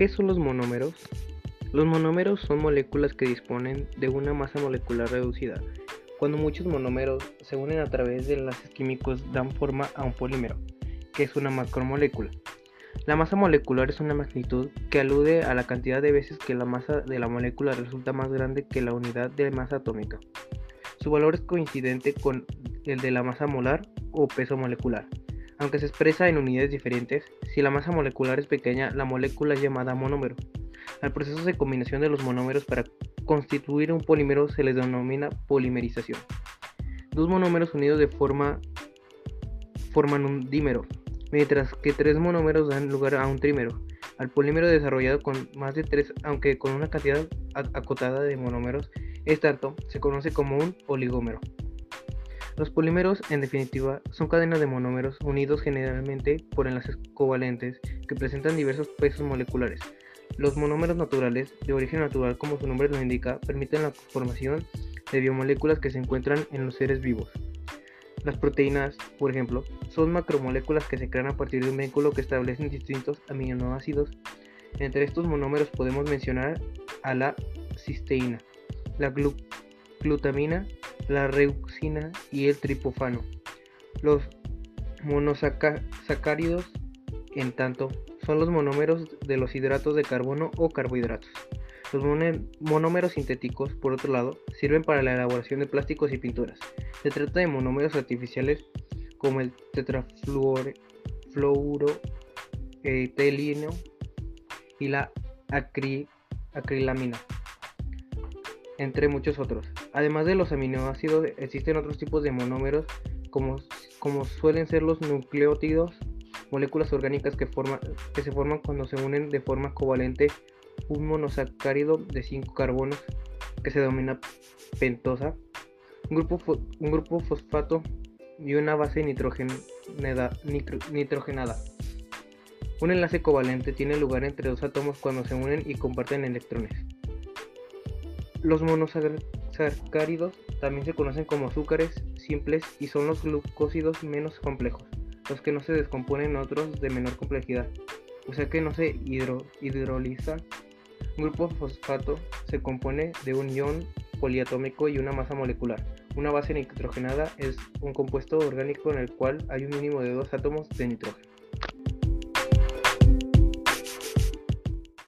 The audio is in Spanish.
¿Qué son los monómeros? Los monómeros son moléculas que disponen de una masa molecular reducida. Cuando muchos monómeros se unen a través de enlaces químicos dan forma a un polímero, que es una macromolécula. La masa molecular es una magnitud que alude a la cantidad de veces que la masa de la molécula resulta más grande que la unidad de masa atómica. Su valor es coincidente con el de la masa molar o peso molecular. Aunque se expresa en unidades diferentes, si la masa molecular es pequeña, la molécula es llamada monómero. Al proceso de combinación de los monómeros para constituir un polímero se les denomina polimerización. Dos monómeros unidos de forma forman un dímero, mientras que tres monómeros dan lugar a un trímero. Al polímero desarrollado con más de tres, aunque con una cantidad acotada de monómeros, es tanto, se conoce como un oligómero. Los polímeros, en definitiva, son cadenas de monómeros unidos generalmente por enlaces covalentes que presentan diversos pesos moleculares. Los monómeros naturales, de origen natural como su nombre lo indica, permiten la formación de biomoléculas que se encuentran en los seres vivos. Las proteínas, por ejemplo, son macromoléculas que se crean a partir de un vínculo que establecen distintos aminoácidos. Entre estos monómeros podemos mencionar a la cisteína, la glutamina, la reuxina y el tripofano. Los monosacáridos, en tanto, son los monómeros de los hidratos de carbono o carbohidratos. Los monómeros sintéticos, por otro lado, sirven para la elaboración de plásticos y pinturas. Se trata de monómeros artificiales como el tetrafluoroetileno y la acrilamina, entre muchos otros. Además de los aminoácidos, existen otros tipos de monómeros como, como suelen ser los nucleótidos, moléculas orgánicas que, que se forman cuando se unen de forma covalente un monosacárido de 5 carbonos que se denomina pentosa, un grupo, un grupo fosfato y una base nitrogenada, nitrogenada. Un enlace covalente tiene lugar entre dos átomos cuando se unen y comparten electrones. Los monosacáridos también se conocen como azúcares simples y son los glucósidos menos complejos, los que no se descomponen en otros de menor complejidad, o sea que no se hidro hidrolizan un grupo fosfato se compone de un ion poliatómico y una masa molecular. Una base nitrogenada es un compuesto orgánico en el cual hay un mínimo de dos átomos de nitrógeno.